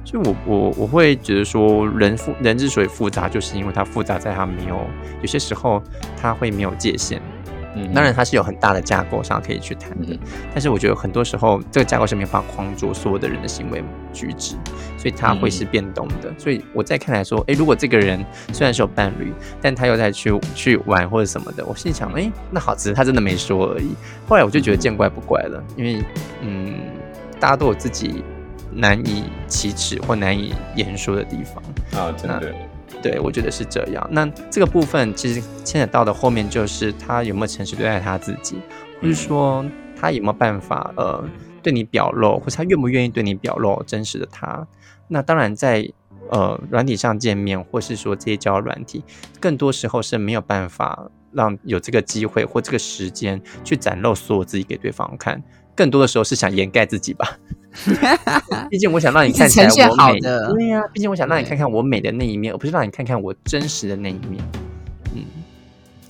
所以我我我会觉得说，人复人之所以复杂，就是因为它复杂在它没有有些时候它会没有界限。嗯，当然它是有很大的架构上可以去谈的，但是我觉得很多时候这个架构是没办法框住所有的人的行为举止，所以它会是变动的。所以我在看来说，哎，如果这个人虽然是有伴侣，但他又在去去玩或者什么的，我心里想，哎，那好，只是他真的没说而已。后来我就觉得见怪不怪了，因为嗯，大家都有自己难以启齿或难以言说的地方啊，真的。对，我觉得是这样。那这个部分其实牵扯到的后面就是他有没有诚实对待他自己，或是说他有没有办法呃对你表露，或是他愿不愿意对你表露真实的他。那当然在呃软体上见面，或是说这些交友软体，更多时候是没有办法让有这个机会或这个时间去展露所有自己给对方看。更多的时候是想掩盖自己吧。毕竟我想让你看起来我美，对呀。毕竟我想让你看看我美的那一面，而不是让你看看我真实的那一面。嗯，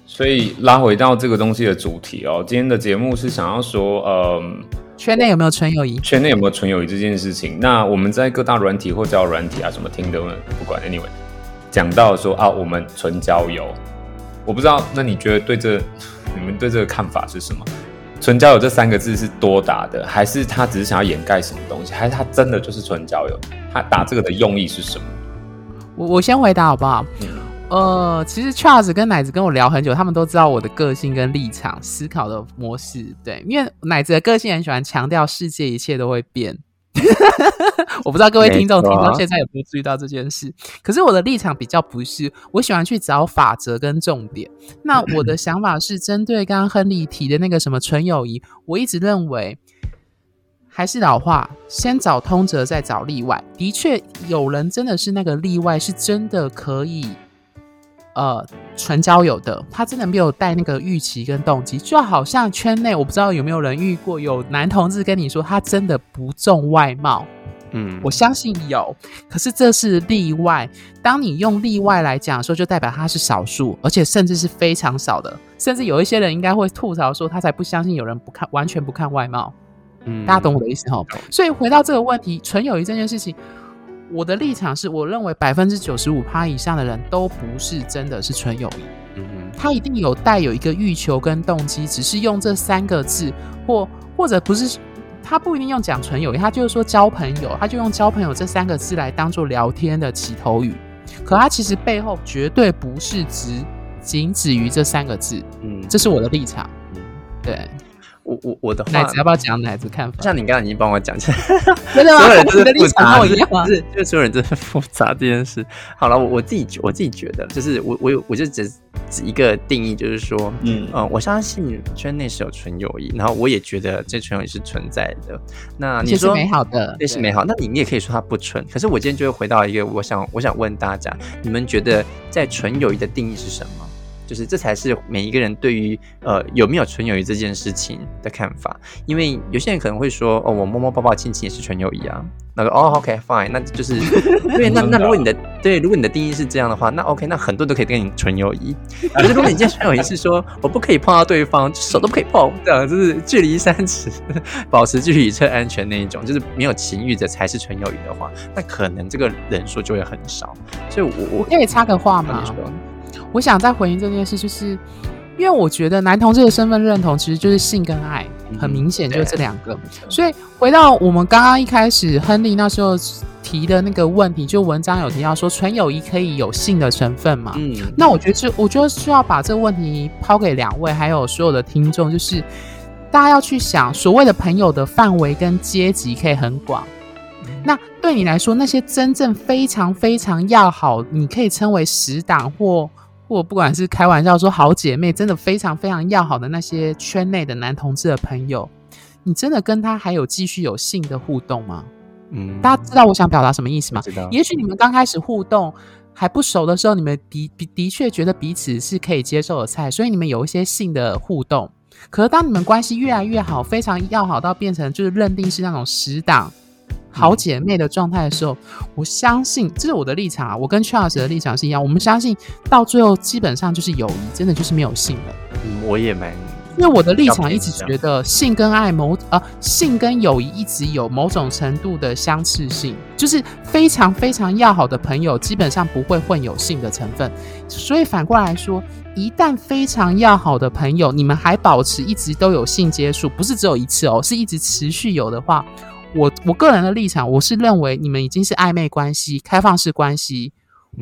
所以拉回到这个东西的主题哦，今天的节目是想要说，嗯，圈内有没有纯友谊？圈内有没有纯友谊这件事情？那我们在各大软体或交友软体啊，什么听的不管，anyway，讲到说啊，我们纯交友，我不知道，那你觉得对这，你们对这个看法是什么？纯交友这三个字是多打的，还是他只是想要掩盖什么东西？还是他真的就是纯交友？他打这个的用意是什么？我我先回答好不好？呃，其实 Charles 跟奶子跟我聊很久，他们都知道我的个性跟立场、思考的模式。对，因为奶子的个性很喜欢强调世界一切都会变。我不知道各位听众听到现在有没有注意到这件事。可是我的立场比较不是，我喜欢去找法则跟重点。那我的 想法是针对刚刚亨利提的那个什么纯友谊，我一直认为还是老话，先找通则，再找例外。的确，有人真的是那个例外，是真的可以。呃，纯交友的，他真的没有带那个预期跟动机，就好像圈内，我不知道有没有人遇过有男同志跟你说他真的不重外貌，嗯，我相信有，可是这是例外。当你用例外来讲说，就代表他是少数，而且甚至是非常少的，甚至有一些人应该会吐槽说，他才不相信有人不看完全不看外貌，嗯，大家懂我的意思哈。所以回到这个问题，纯友谊这件事情。我的立场是，我认为百分之九十五趴以上的人都不是真的是纯友谊，嗯哼，他一定有带有一个欲求跟动机，只是用这三个字，或或者不是，他不一定用讲纯友谊，他就是说交朋友，他就用交朋友这三个字来当做聊天的起头语，可他其实背后绝对不是只仅止于这三个字，嗯，这是我的立场，嗯，对。我我我的话，奶子要不要讲奶子看法？像你刚刚已经帮我讲，真的吗？所有人都是复杂，是就所有人都是复杂这件事。好了，我我自己我自己觉得，就是我我有我就只只一个定义，就是说，嗯嗯，我相信圈内是有纯友谊，然后我也觉得这纯友谊是存在的。那你说美好的，这是美好，那你你也可以说它不纯。可是我今天就会回到一个，我想我想问大家，你们觉得在纯友谊的定义是什么？就是这才是每一个人对于呃有没有纯友谊这件事情的看法，因为有些人可能会说哦，我摸摸抱抱亲亲也是纯友谊啊。那个哦，OK fine，那就是 对。那那如果你的对，如果你的定义是这样的话，那 OK，那很多都可以跟你纯友谊。可是如果你今天纯友谊是说我不可以碰到对方，手都不可以碰，这样就是距离三尺，保持距离测安全那一种，就是没有情欲的才是纯友谊的话，那可能这个人数就会很少。所以，我我可以插个话吗？我想再回应这件事，就是因为我觉得男同志的身份认同其实就是性跟爱，很明显就是这两个。所以回到我们刚刚一开始，亨利那时候提的那个问题，就文章有提到说纯友谊可以有性的成分嘛？嗯，那我觉得是，我觉得需要把这个问题抛给两位，还有所有的听众，就是大家要去想，所谓的朋友的范围跟阶级可以很广。那对你来说，那些真正非常非常要好，你可以称为死党或。或不管是开玩笑说好姐妹，真的非常非常要好的那些圈内的男同志的朋友，你真的跟他还有继续有性的互动吗？嗯，大家知道我想表达什么意思吗？知道。也许你们刚开始互动还不熟的时候，你们的的的确觉得彼此是可以接受的菜，所以你们有一些性的互动。可是当你们关系越来越好，非常要好到变成就是认定是那种死党。好姐妹的状态的时候，我相信这是我的立场啊，我跟 Charles 的立场是一样。我们相信到最后基本上就是友谊，真的就是没有性了。嗯，我也蛮，因为我的立场一直觉得性跟爱某呃性跟友谊一直有某种程度的相似性，就是非常非常要好的朋友基本上不会混有性的成分。所以反过来说，一旦非常要好的朋友，你们还保持一直都有性接触，不是只有一次哦，是一直持续有的话。我我个人的立场，我是认为你们已经是暧昧关系、开放式关系，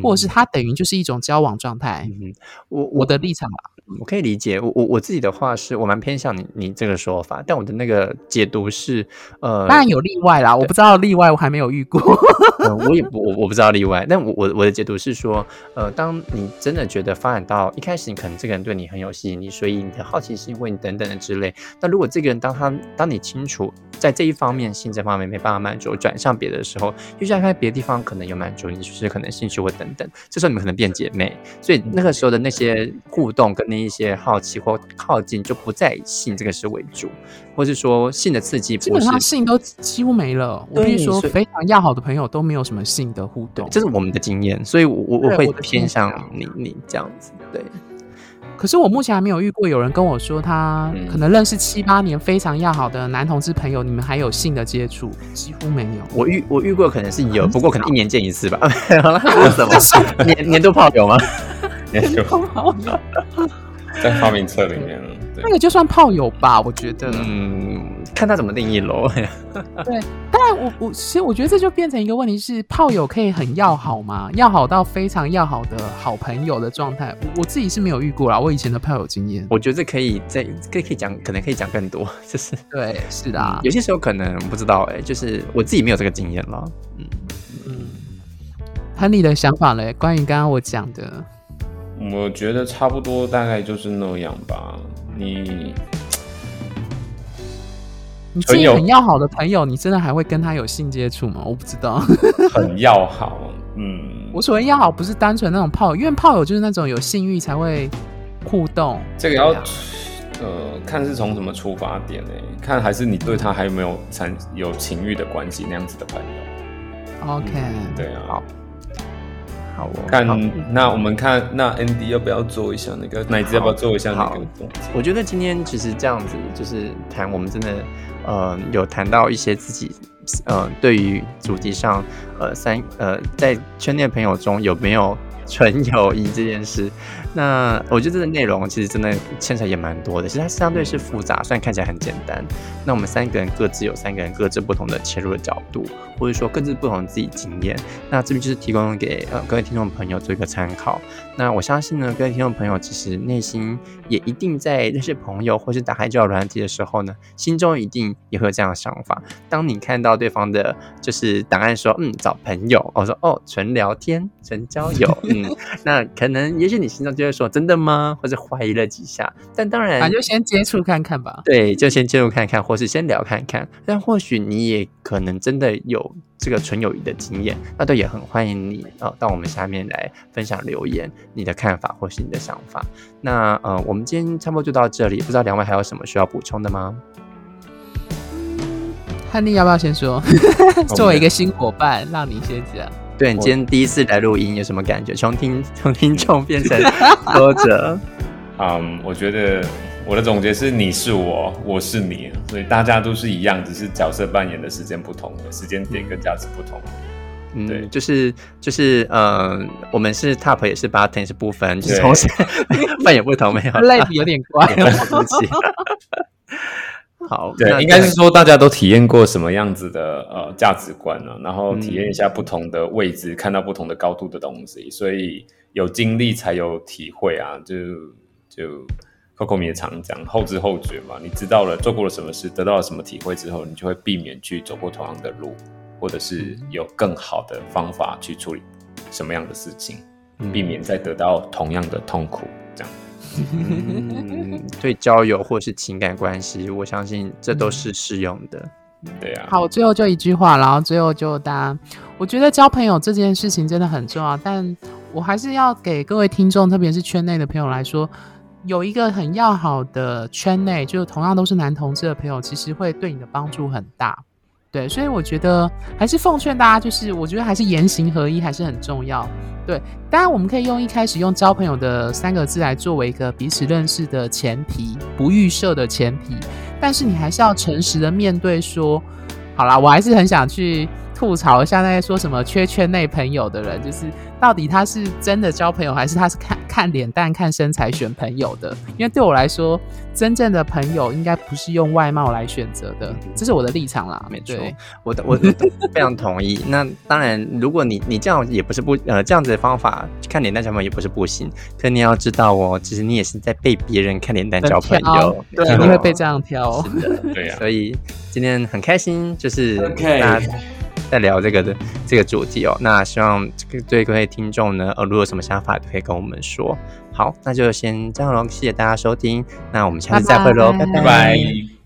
或者是它等于就是一种交往状态。嗯，我我的立场吧。我可以理解，我我我自己的话是我蛮偏向你你这个说法，但我的那个解读是，呃，当然有例外啦，我不知道例外，我还没有遇过，我也不我我不知道例外，但我我我的解读是说，呃，当你真的觉得发展到一开始，你可能这个人对你很有吸引力，所以你的好奇心问你等等的之类，那如果这个人当他当你清楚在这一方面性这方面没办法满足，转向别的时候，又想看别的地方可能有满足，你就是可能兴趣或等等，这时候你们可能变姐妹，所以那个时候的那些互动跟那。一些好奇或靠近，就不再以性这个事为主，或是说性的刺激，基本上性都几乎没了。我跟你说，非常要好的朋友都没有什么性的互动，这是我们的经验，所以我我会偏向你你这样子。对，可是我目前还没有遇过有人跟我说，他可能认识七八年非常要好的男同志朋友，你们还有性的接触，几乎没有。我遇我遇过，可能是有，不过可能一年见一次吧。好了，什么年年度炮友吗？年度炮友。在发明册里面，那个就算炮友吧，我觉得。嗯，看他怎么定义喽。对，当然我我其实我觉得这就变成一个问题是，炮友可以很要好吗？要好到非常要好的好朋友的状态，我自己是没有遇过啦。我以前的炮友经验，我觉得这可以在可以可以讲，可能可以讲更多，就是对，是的，有些时候可能不知道哎，就是我自己没有这个经验了。嗯嗯，很你的想法嘞，关于刚刚我讲的。我觉得差不多，大概就是那样吧。你，你自己很要好的朋友，你真的还会跟他有性接触吗？我不知道。很要好，嗯。我所谓要好，不是单纯那种炮友，因为炮友就是那种有性欲才会互动。这个要呃看是从什么出发点呢？看还是你对他还有没有产有情欲的关系那样子的朋友。OK，对啊。好。看，那我们看，那 Andy 要不要做一下那个奶子？要不要做一下那个？我觉得今天其实这样子，就是谈我们真的，呃，有谈到一些自己，呃，对于主题上，呃，三，呃，在圈内朋友中有没有纯友谊这件事。那我觉得这个内容其实真的牵扯也蛮多的，其实它相对是复杂，虽然看起来很简单。那我们三个人各自有三个人各自不同的切入的角度，或者说各自不同的自己经验。那这边就是提供给呃各位听众朋友做一个参考。那我相信呢，各位听众朋友其实内心也一定在认识朋友或是打开交友软体的时候呢，心中一定也会有这样的想法。当你看到对方的就是答案说嗯找朋友，我说哦纯聊天纯交友，那可能也许你心中就会说真的吗？或者怀疑了几下。但当然，那就先接触看看吧。对，就先接触看看，或是先聊看看。但或许你也可能真的有这个纯友谊的经验，那都也很欢迎你呃到我们下面来分享留言，你的看法或是你的想法。那呃，我们今天差不多就到这里，不知道两位还有什么需要补充的吗？汉尼要不要先说？作为一个新伙伴，让你先讲。对你今天第一次来录音，有什么感觉？从听 从听众变成 说者。嗯，我觉得我的总结是：你是我，我是你，所以大家都是一样，只是角色扮演的时间不同，时间点跟价值不同。嗯，对，就是就是，呃，我们是 top 也是 bottom 也是不分，就是同时 扮演不同，没有类比有点怪，对不起。好，对，应该是说大家都体验过什么样子的呃价值观呢？然后体验一下不同的位置，看到不同的高度的东西，所以有经历才有体会啊！就就 Coco 也常讲后知后觉嘛，你知道了做过了什么事，得到了什么体会之后，你就会避免去走过同样的路，或者是有更好的方法去处理什么样的事情，避免再得到同样的痛苦，这样。嗯，对交友或是情感关系，我相信这都是适用的。对啊。好，最后就一句话，然后最后就大家，我觉得交朋友这件事情真的很重要，但我还是要给各位听众，特别是圈内的朋友来说，有一个很要好的圈内，就同样都是男同志的朋友，其实会对你的帮助很大。对，所以我觉得还是奉劝大家，就是我觉得还是言行合一还是很重要。对，当然我们可以用一开始用交朋友的三个字来作为一个彼此认识的前提，不预设的前提。但是你还是要诚实的面对，说好啦，我还是很想去吐槽一下那些说什么缺圈内朋友的人，就是到底他是真的交朋友，还是他是看看脸蛋、看身材选朋友的？因为对我来说，真正的朋友应该不是用外貌来选择的，这是我的立场啦。没错，我的我非常同意。那当然，如果你你这样也不是不呃这样子的方法看脸蛋交朋友也不是不行，可你要知道哦，其实你也是在被别人看脸蛋交朋友，对，你会被这样挑。是的，对啊。所以今天很开心，就是大家。在聊这个的这个主题哦，那希望对各位听众呢，呃，如果有什么想法，都可以跟我们说。好，那就先这样喽，谢谢大家收听，那我们下次再会喽，拜拜。